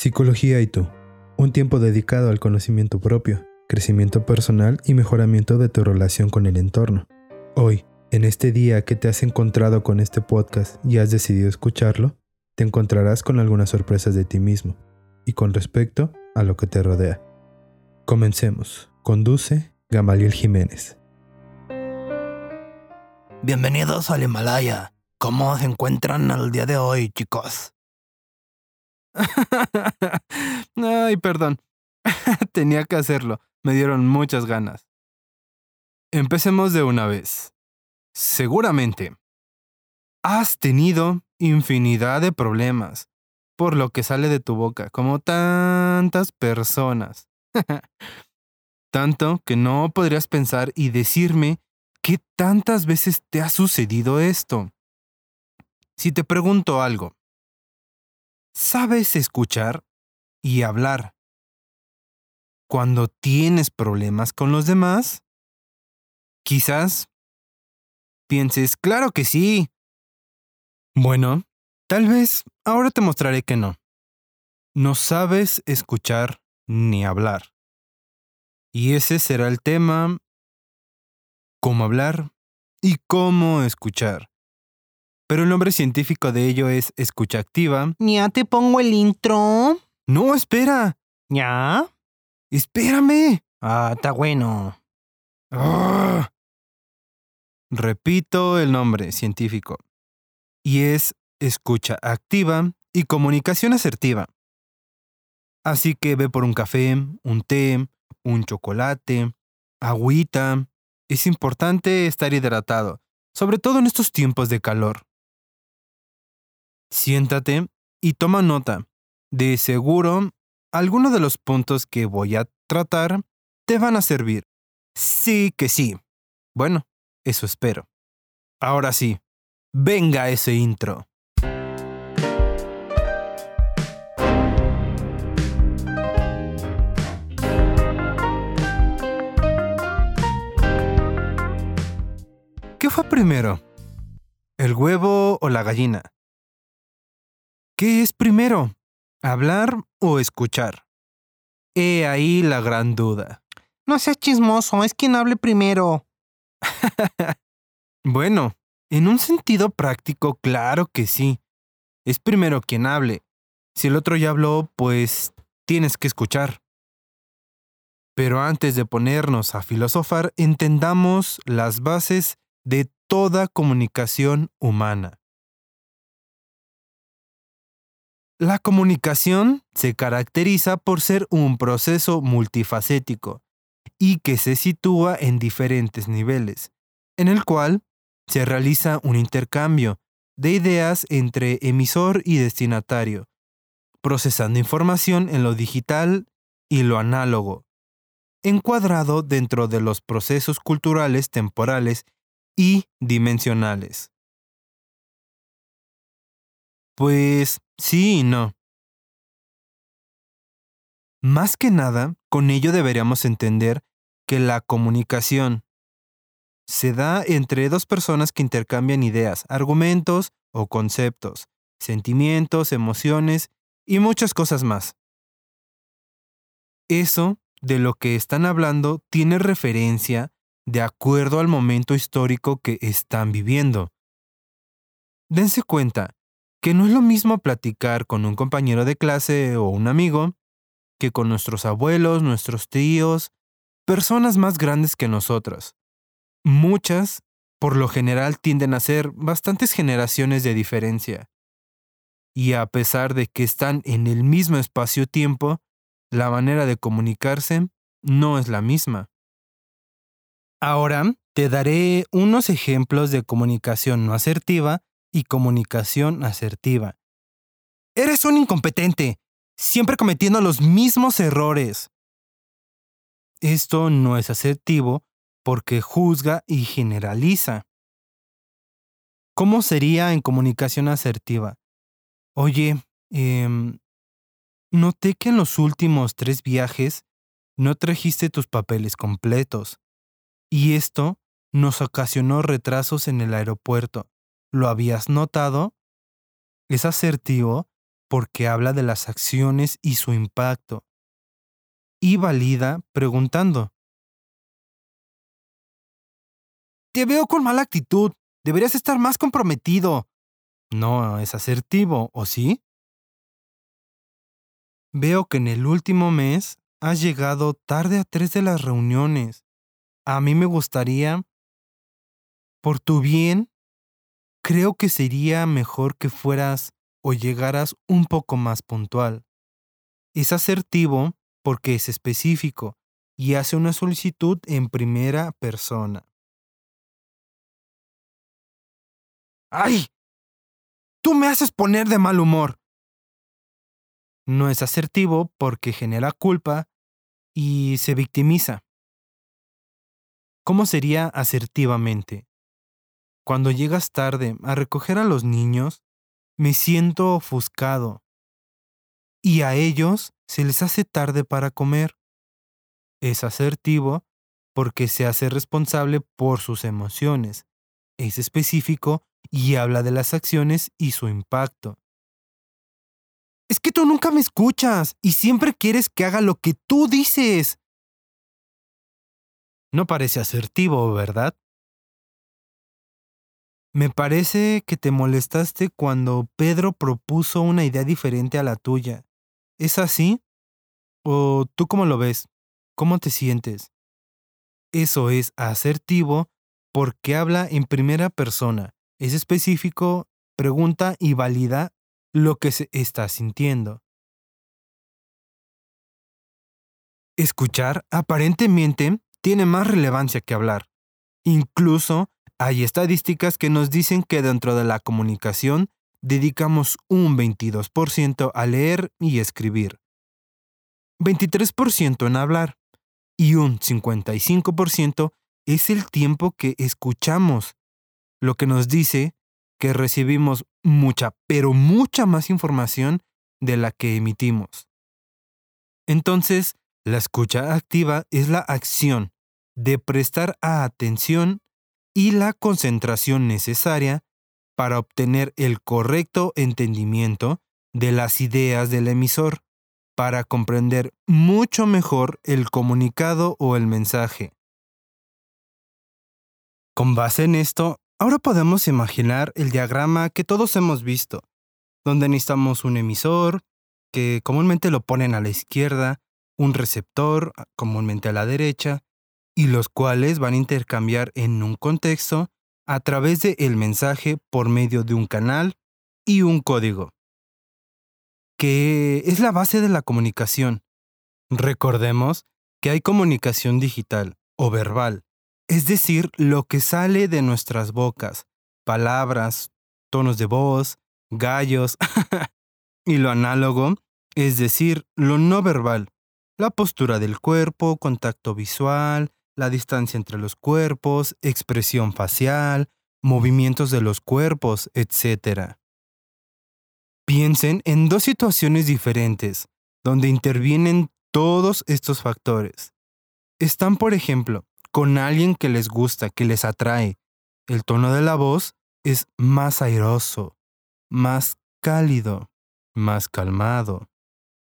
Psicología y tú. Un tiempo dedicado al conocimiento propio, crecimiento personal y mejoramiento de tu relación con el entorno. Hoy, en este día que te has encontrado con este podcast y has decidido escucharlo, te encontrarás con algunas sorpresas de ti mismo y con respecto a lo que te rodea. Comencemos. Conduce Gamaliel Jiménez. Bienvenidos al Himalaya. ¿Cómo se encuentran al día de hoy, chicos? Ay, perdón. Tenía que hacerlo. Me dieron muchas ganas. Empecemos de una vez. Seguramente. Has tenido infinidad de problemas por lo que sale de tu boca, como tantas personas. Tanto que no podrías pensar y decirme qué tantas veces te ha sucedido esto. Si te pregunto algo, ¿sabes escuchar y hablar cuando tienes problemas con los demás? Quizás pienses, claro que sí. Bueno, tal vez ahora te mostraré que no. No sabes escuchar ni hablar. Y ese será el tema, cómo hablar y cómo escuchar pero el nombre científico de ello es escucha activa. ¿Ya te pongo el intro? No, espera. ¿Ya? Espérame. Ah, está bueno. Ah. Repito el nombre científico. Y es escucha activa y comunicación asertiva. Así que ve por un café, un té, un chocolate, agüita. Es importante estar hidratado, sobre todo en estos tiempos de calor. Siéntate y toma nota. De seguro, algunos de los puntos que voy a tratar te van a servir. Sí que sí. Bueno, eso espero. Ahora sí, venga ese intro. ¿Qué fue primero? ¿El huevo o la gallina? ¿Qué es primero? ¿Hablar o escuchar? He ahí la gran duda. No seas chismoso, es quien hable primero. bueno, en un sentido práctico, claro que sí. Es primero quien hable. Si el otro ya habló, pues tienes que escuchar. Pero antes de ponernos a filosofar, entendamos las bases de toda comunicación humana. La comunicación se caracteriza por ser un proceso multifacético y que se sitúa en diferentes niveles, en el cual se realiza un intercambio de ideas entre emisor y destinatario, procesando información en lo digital y lo análogo, encuadrado dentro de los procesos culturales temporales y dimensionales. Pues sí y no. Más que nada, con ello deberíamos entender que la comunicación se da entre dos personas que intercambian ideas, argumentos o conceptos, sentimientos, emociones y muchas cosas más. Eso de lo que están hablando tiene referencia de acuerdo al momento histórico que están viviendo. Dense cuenta, que no es lo mismo platicar con un compañero de clase o un amigo que con nuestros abuelos, nuestros tíos, personas más grandes que nosotros. Muchas, por lo general, tienden a ser bastantes generaciones de diferencia. Y a pesar de que están en el mismo espacio-tiempo, la manera de comunicarse no es la misma. Ahora te daré unos ejemplos de comunicación no asertiva y comunicación asertiva. Eres un incompetente, siempre cometiendo los mismos errores. Esto no es asertivo porque juzga y generaliza. ¿Cómo sería en comunicación asertiva? Oye, eh, noté que en los últimos tres viajes no trajiste tus papeles completos, y esto nos ocasionó retrasos en el aeropuerto. ¿Lo habías notado? Es asertivo porque habla de las acciones y su impacto. Y valida preguntando. Te veo con mala actitud. Deberías estar más comprometido. No es asertivo, ¿o sí? Veo que en el último mes has llegado tarde a tres de las reuniones. A mí me gustaría, por tu bien, creo que sería mejor que fueras o llegaras un poco más puntual. Es asertivo porque es específico y hace una solicitud en primera persona. ¡Ay! Tú me haces poner de mal humor. No es asertivo porque genera culpa y se victimiza. ¿Cómo sería asertivamente? Cuando llegas tarde a recoger a los niños, me siento ofuscado. Y a ellos se les hace tarde para comer. Es asertivo porque se hace responsable por sus emociones. Es específico y habla de las acciones y su impacto. Es que tú nunca me escuchas y siempre quieres que haga lo que tú dices. No parece asertivo, ¿verdad? Me parece que te molestaste cuando Pedro propuso una idea diferente a la tuya. ¿Es así? ¿O tú cómo lo ves? ¿Cómo te sientes? Eso es asertivo porque habla en primera persona, es específico, pregunta y valida lo que se está sintiendo. Escuchar aparentemente tiene más relevancia que hablar. Incluso hay estadísticas que nos dicen que dentro de la comunicación dedicamos un 22% a leer y escribir, 23% en hablar y un 55% es el tiempo que escuchamos, lo que nos dice que recibimos mucha, pero mucha más información de la que emitimos. Entonces, la escucha activa es la acción de prestar atención y la concentración necesaria para obtener el correcto entendimiento de las ideas del emisor, para comprender mucho mejor el comunicado o el mensaje. Con base en esto, ahora podemos imaginar el diagrama que todos hemos visto, donde necesitamos un emisor, que comúnmente lo ponen a la izquierda, un receptor, comúnmente a la derecha, y los cuales van a intercambiar en un contexto a través del el mensaje por medio de un canal y un código, que es la base de la comunicación. Recordemos que hay comunicación digital o verbal, es decir, lo que sale de nuestras bocas, palabras, tonos de voz, gallos, y lo análogo, es decir, lo no verbal, la postura del cuerpo, contacto visual, la distancia entre los cuerpos, expresión facial, movimientos de los cuerpos, etc. Piensen en dos situaciones diferentes, donde intervienen todos estos factores. Están, por ejemplo, con alguien que les gusta, que les atrae. El tono de la voz es más airoso, más cálido, más calmado.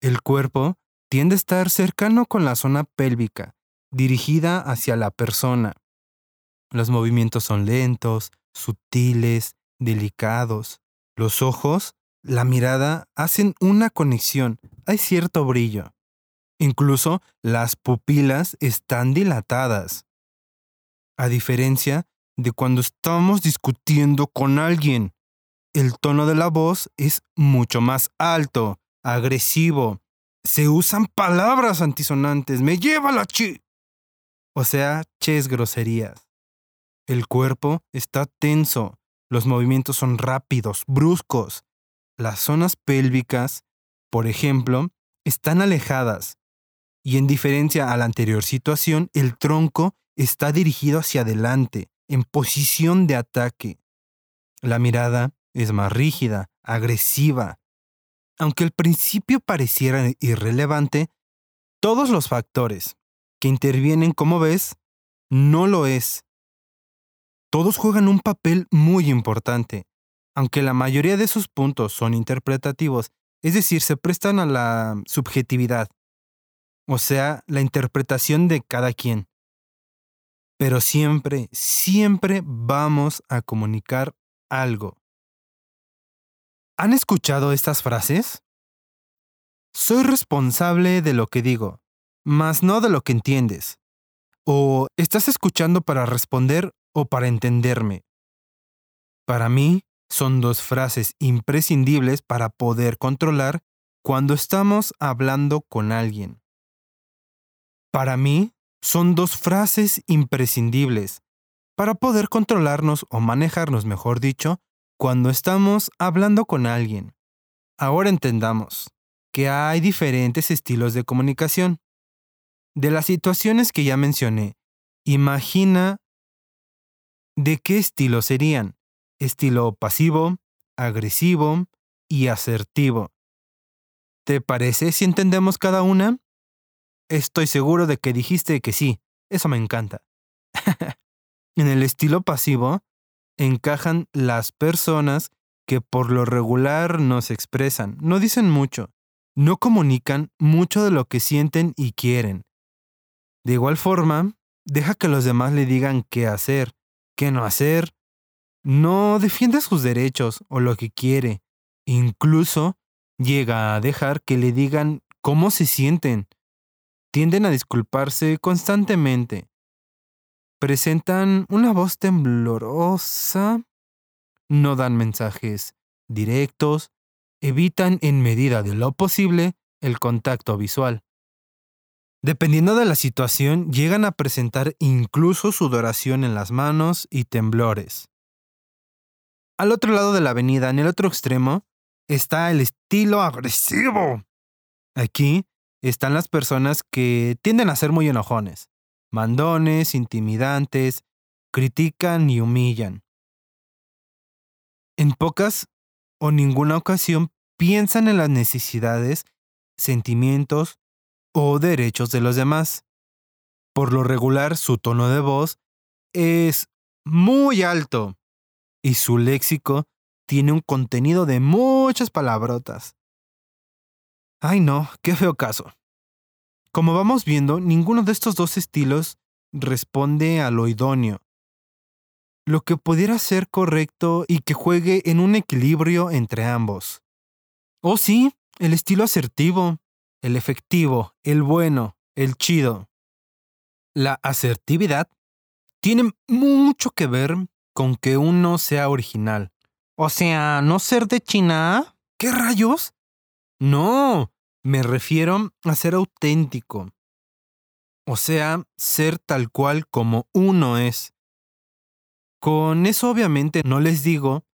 El cuerpo tiende a estar cercano con la zona pélvica, dirigida hacia la persona. Los movimientos son lentos, sutiles, delicados. Los ojos, la mirada, hacen una conexión, hay cierto brillo. Incluso las pupilas están dilatadas. A diferencia de cuando estamos discutiendo con alguien, el tono de la voz es mucho más alto, agresivo. Se usan palabras antisonantes. Me lleva la chi o sea, ches groserías. El cuerpo está tenso, los movimientos son rápidos, bruscos. Las zonas pélvicas, por ejemplo, están alejadas. Y en diferencia a la anterior situación, el tronco está dirigido hacia adelante, en posición de ataque. La mirada es más rígida, agresiva. Aunque al principio pareciera irrelevante, todos los factores, que intervienen, como ves, no lo es. Todos juegan un papel muy importante. Aunque la mayoría de sus puntos son interpretativos es decir, se prestan a la subjetividad, o sea, la interpretación de cada quien. Pero siempre, siempre vamos a comunicar algo. ¿Han escuchado estas frases? Soy responsable de lo que digo, mas no de lo que entiendes. O estás escuchando para responder o para entenderme. Para mí, son dos frases imprescindibles para poder controlar cuando estamos hablando con alguien. Para mí, son dos frases imprescindibles para poder controlarnos o manejarnos, mejor dicho, cuando estamos hablando con alguien. Ahora entendamos que hay diferentes estilos de comunicación. De las situaciones que ya mencioné, imagina de qué estilo serían. Estilo pasivo, agresivo y asertivo. ¿Te parece si entendemos cada una? Estoy seguro de que dijiste que sí. Eso me encanta. en el estilo pasivo encajan las personas que por lo regular no se expresan, no dicen mucho, no comunican mucho de lo que sienten y quieren. De igual forma, deja que los demás le digan qué hacer, qué no hacer. No defiende sus derechos o lo que quiere. Incluso llega a dejar que le digan cómo se sienten. Tienden a disculparse constantemente. Presentan una voz temblorosa. No dan mensajes directos. Evitan en medida de lo posible el contacto visual. Dependiendo de la situación, llegan a presentar incluso sudoración en las manos y temblores. Al otro lado de la avenida, en el otro extremo, está el estilo agresivo. Aquí están las personas que tienden a ser muy enojones, mandones, intimidantes, critican y humillan. En pocas o ninguna ocasión piensan en las necesidades, sentimientos o derechos de los demás. Por lo regular, su tono de voz es muy alto y su léxico tiene un contenido de muchas palabrotas. Ay no, qué feo caso. Como vamos viendo, ninguno de estos dos estilos responde a lo idóneo. Lo que pudiera ser correcto y que juegue en un equilibrio entre ambos. Oh sí, el estilo asertivo, el efectivo, el bueno, el chido. La asertividad tiene mucho que ver con que uno sea original. O sea, no ser de China. ¿Qué rayos? No, me refiero a ser auténtico. O sea, ser tal cual como uno es. Con eso obviamente no les digo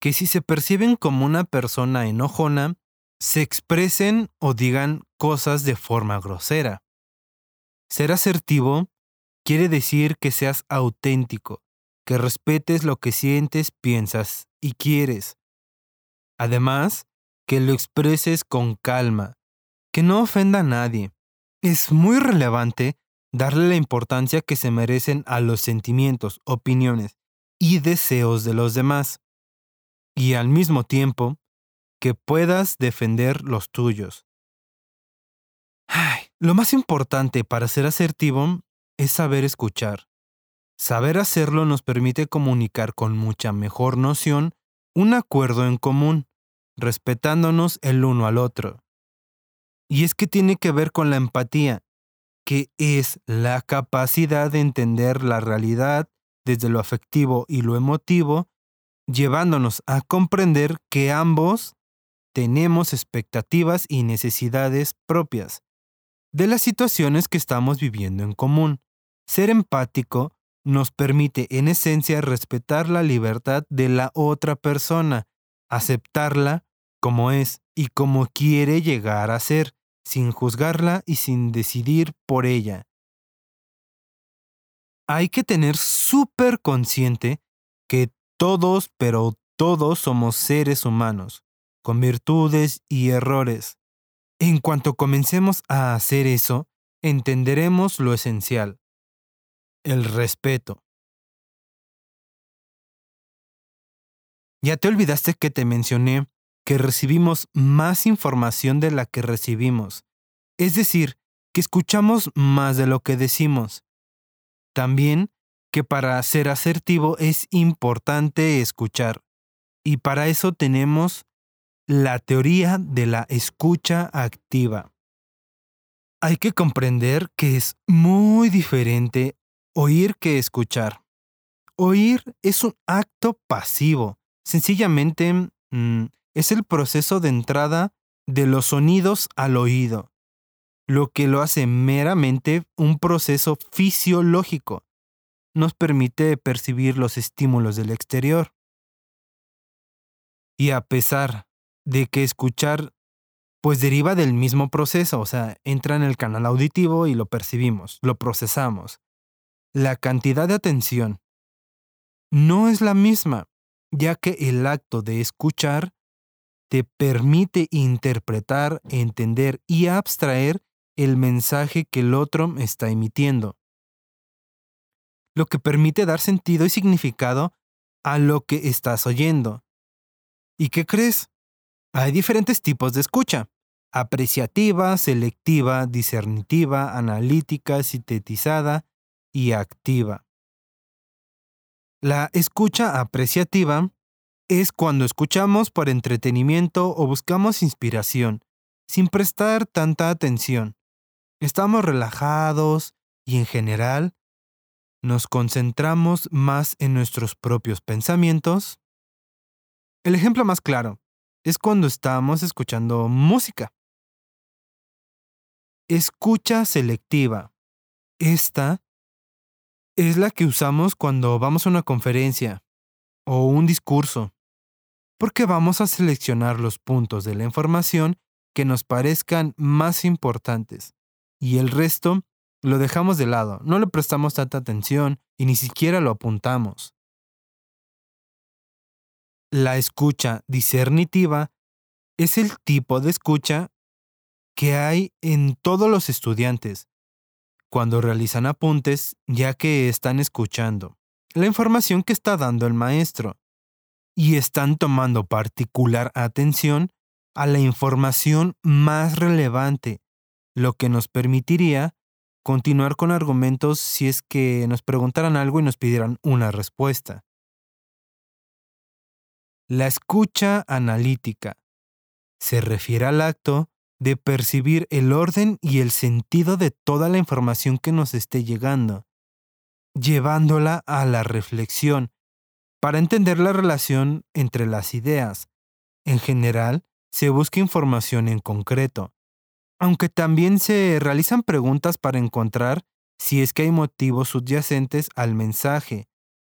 que si se perciben como una persona enojona, se expresen o digan cosas de forma grosera. Ser asertivo quiere decir que seas auténtico, que respetes lo que sientes, piensas y quieres. Además, que lo expreses con calma, que no ofenda a nadie. Es muy relevante darle la importancia que se merecen a los sentimientos, opiniones y deseos de los demás. Y al mismo tiempo, que puedas defender los tuyos. Lo más importante para ser asertivo es saber escuchar. Saber hacerlo nos permite comunicar con mucha mejor noción un acuerdo en común, respetándonos el uno al otro. Y es que tiene que ver con la empatía, que es la capacidad de entender la realidad desde lo afectivo y lo emotivo, llevándonos a comprender que ambos tenemos expectativas y necesidades propias de las situaciones que estamos viviendo en común. Ser empático nos permite en esencia respetar la libertad de la otra persona, aceptarla como es y como quiere llegar a ser, sin juzgarla y sin decidir por ella. Hay que tener súper consciente que todos, pero todos somos seres humanos con virtudes y errores. En cuanto comencemos a hacer eso, entenderemos lo esencial, el respeto. ¿Ya te olvidaste que te mencioné que recibimos más información de la que recibimos, es decir, que escuchamos más de lo que decimos. También que para ser asertivo es importante escuchar, y para eso tenemos la teoría de la escucha activa. Hay que comprender que es muy diferente oír que escuchar. Oír es un acto pasivo, sencillamente mm, es el proceso de entrada de los sonidos al oído, lo que lo hace meramente un proceso fisiológico. Nos permite percibir los estímulos del exterior. Y a pesar de que escuchar pues deriva del mismo proceso, o sea, entra en el canal auditivo y lo percibimos, lo procesamos. La cantidad de atención no es la misma, ya que el acto de escuchar te permite interpretar, entender y abstraer el mensaje que el otro está emitiendo, lo que permite dar sentido y significado a lo que estás oyendo. ¿Y qué crees? Hay diferentes tipos de escucha. Apreciativa, selectiva, discernitiva, analítica, sintetizada y activa. La escucha apreciativa es cuando escuchamos por entretenimiento o buscamos inspiración, sin prestar tanta atención. Estamos relajados y en general nos concentramos más en nuestros propios pensamientos. El ejemplo más claro, es cuando estamos escuchando música. Escucha selectiva. Esta es la que usamos cuando vamos a una conferencia o un discurso, porque vamos a seleccionar los puntos de la información que nos parezcan más importantes y el resto lo dejamos de lado, no le prestamos tanta atención y ni siquiera lo apuntamos. La escucha discernitiva es el tipo de escucha que hay en todos los estudiantes cuando realizan apuntes ya que están escuchando la información que está dando el maestro y están tomando particular atención a la información más relevante, lo que nos permitiría continuar con argumentos si es que nos preguntaran algo y nos pidieran una respuesta. La escucha analítica se refiere al acto de percibir el orden y el sentido de toda la información que nos esté llegando, llevándola a la reflexión para entender la relación entre las ideas. En general, se busca información en concreto, aunque también se realizan preguntas para encontrar si es que hay motivos subyacentes al mensaje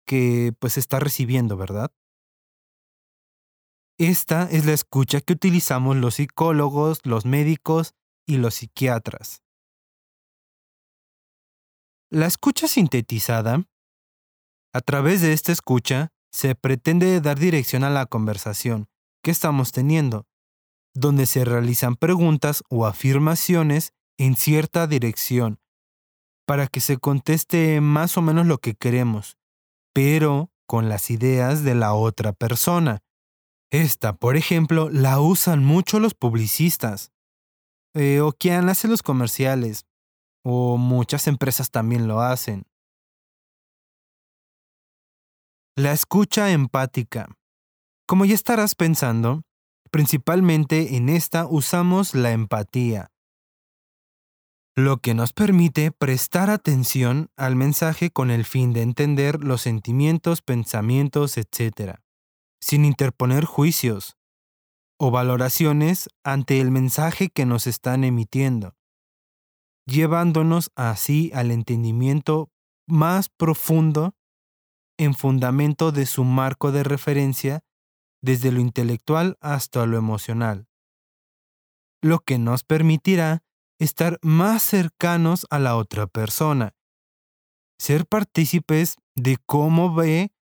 que pues está recibiendo, ¿verdad? Esta es la escucha que utilizamos los psicólogos, los médicos y los psiquiatras. La escucha sintetizada. A través de esta escucha se pretende dar dirección a la conversación que estamos teniendo, donde se realizan preguntas o afirmaciones en cierta dirección para que se conteste más o menos lo que queremos, pero con las ideas de la otra persona esta, por ejemplo, la usan mucho los publicistas, eh, o quien hace los comerciales, o muchas empresas también lo hacen. La escucha empática. Como ya estarás pensando, principalmente en esta usamos la empatía, lo que nos permite prestar atención al mensaje con el fin de entender los sentimientos, pensamientos, etc sin interponer juicios o valoraciones ante el mensaje que nos están emitiendo, llevándonos así al entendimiento más profundo en fundamento de su marco de referencia desde lo intelectual hasta lo emocional, lo que nos permitirá estar más cercanos a la otra persona, ser partícipes de cómo ve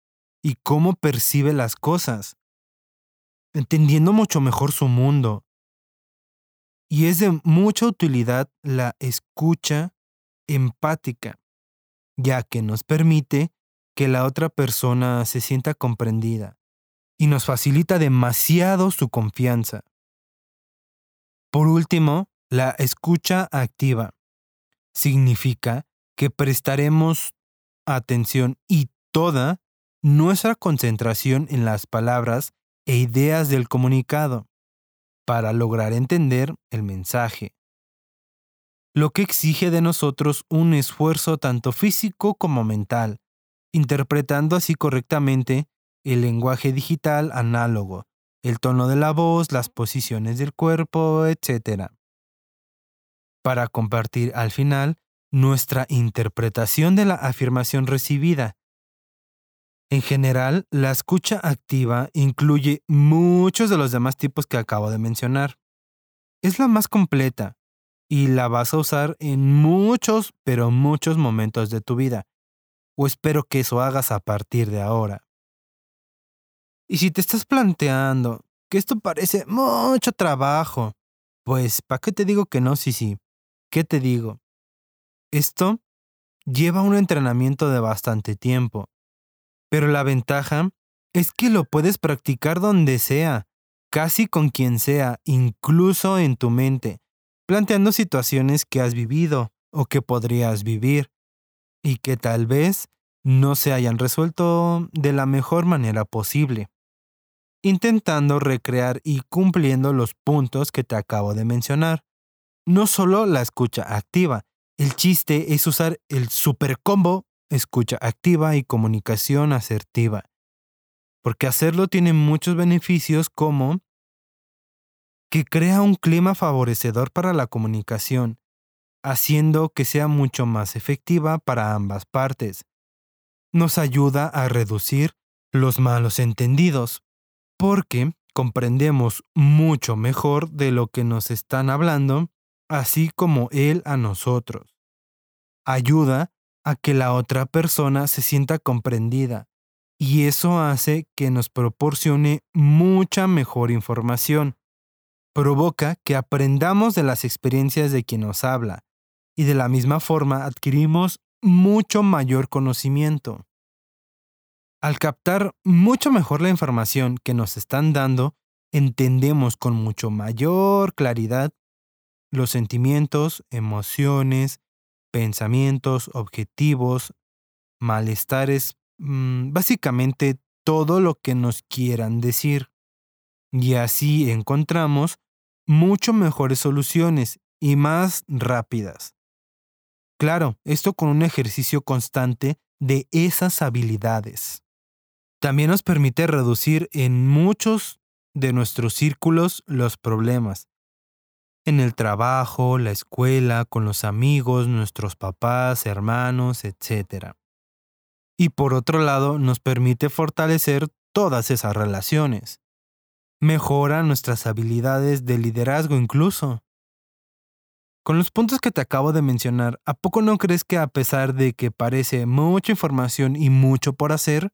y cómo percibe las cosas, entendiendo mucho mejor su mundo. Y es de mucha utilidad la escucha empática, ya que nos permite que la otra persona se sienta comprendida y nos facilita demasiado su confianza. Por último, la escucha activa significa que prestaremos atención y toda nuestra concentración en las palabras e ideas del comunicado para lograr entender el mensaje, lo que exige de nosotros un esfuerzo tanto físico como mental, interpretando así correctamente el lenguaje digital análogo, el tono de la voz, las posiciones del cuerpo, etc. Para compartir al final nuestra interpretación de la afirmación recibida. En general, la escucha activa incluye muchos de los demás tipos que acabo de mencionar. Es la más completa y la vas a usar en muchos, pero muchos momentos de tu vida. O espero que eso hagas a partir de ahora. Y si te estás planteando que esto parece mucho trabajo, pues ¿para qué te digo que no? Sí, sí. ¿Qué te digo? Esto lleva un entrenamiento de bastante tiempo, pero la ventaja es que lo puedes practicar donde sea, casi con quien sea, incluso en tu mente, planteando situaciones que has vivido o que podrías vivir y que tal vez no se hayan resuelto de la mejor manera posible, intentando recrear y cumpliendo los puntos que te acabo de mencionar. No solo la escucha activa, el chiste es usar el super combo escucha activa y comunicación asertiva, porque hacerlo tiene muchos beneficios como que crea un clima favorecedor para la comunicación, haciendo que sea mucho más efectiva para ambas partes. Nos ayuda a reducir los malos entendidos, porque comprendemos mucho mejor de lo que nos están hablando, así como él a nosotros ayuda a que la otra persona se sienta comprendida y eso hace que nos proporcione mucha mejor información. Provoca que aprendamos de las experiencias de quien nos habla y de la misma forma adquirimos mucho mayor conocimiento. Al captar mucho mejor la información que nos están dando, entendemos con mucho mayor claridad los sentimientos, emociones, pensamientos, objetivos, malestares, mm, básicamente todo lo que nos quieran decir. Y así encontramos mucho mejores soluciones y más rápidas. Claro, esto con un ejercicio constante de esas habilidades. También nos permite reducir en muchos de nuestros círculos los problemas, en el trabajo, la escuela, con los amigos, nuestros papás, hermanos, etc. Y por otro lado, nos permite fortalecer todas esas relaciones. Mejora nuestras habilidades de liderazgo incluso. Con los puntos que te acabo de mencionar, ¿a poco no crees que a pesar de que parece mucha información y mucho por hacer,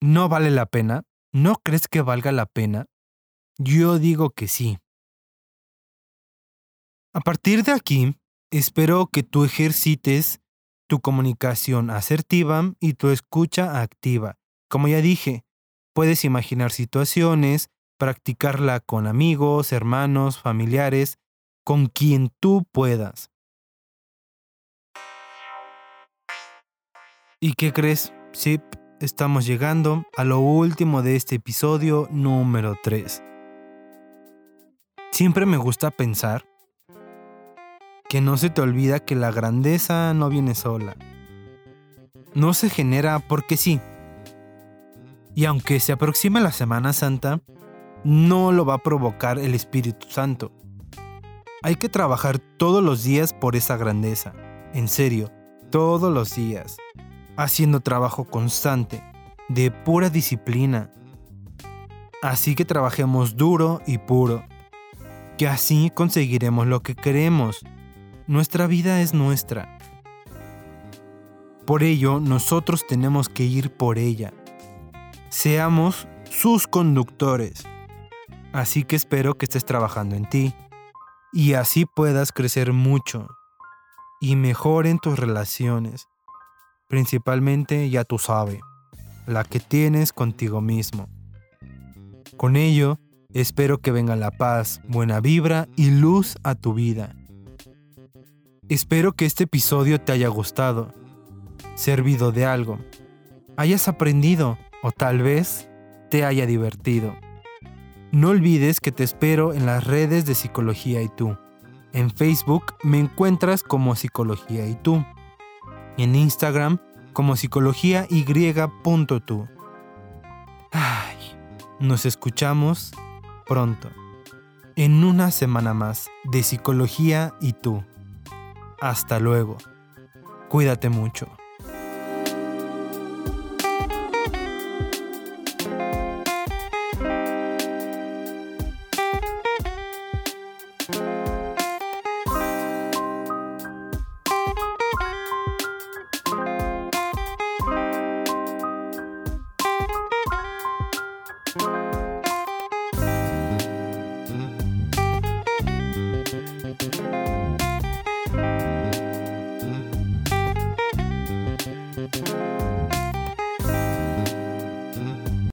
no vale la pena? ¿No crees que valga la pena? Yo digo que sí. A partir de aquí, espero que tú ejercites tu comunicación asertiva y tu escucha activa. Como ya dije, puedes imaginar situaciones, practicarla con amigos, hermanos, familiares, con quien tú puedas. ¿Y qué crees? Sí, estamos llegando a lo último de este episodio número 3. Siempre me gusta pensar que no se te olvida que la grandeza no viene sola. No se genera porque sí. Y aunque se aproxime la Semana Santa, no lo va a provocar el Espíritu Santo. Hay que trabajar todos los días por esa grandeza. En serio, todos los días. Haciendo trabajo constante, de pura disciplina. Así que trabajemos duro y puro. Que así conseguiremos lo que queremos nuestra vida es nuestra. Por ello, nosotros tenemos que ir por ella. Seamos sus conductores. Así que espero que estés trabajando en ti y así puedas crecer mucho y mejor en tus relaciones. Principalmente, ya tú sabes, la que tienes contigo mismo. Con ello, espero que venga la paz, buena vibra y luz a tu vida. Espero que este episodio te haya gustado, servido de algo, hayas aprendido o tal vez te haya divertido. No olvides que te espero en las redes de Psicología y tú. En Facebook me encuentras como Psicología y tú. En Instagram como Psicología Y.tú. Ay, nos escuchamos pronto. En una semana más de Psicología y tú. Hasta luego. Cuídate mucho.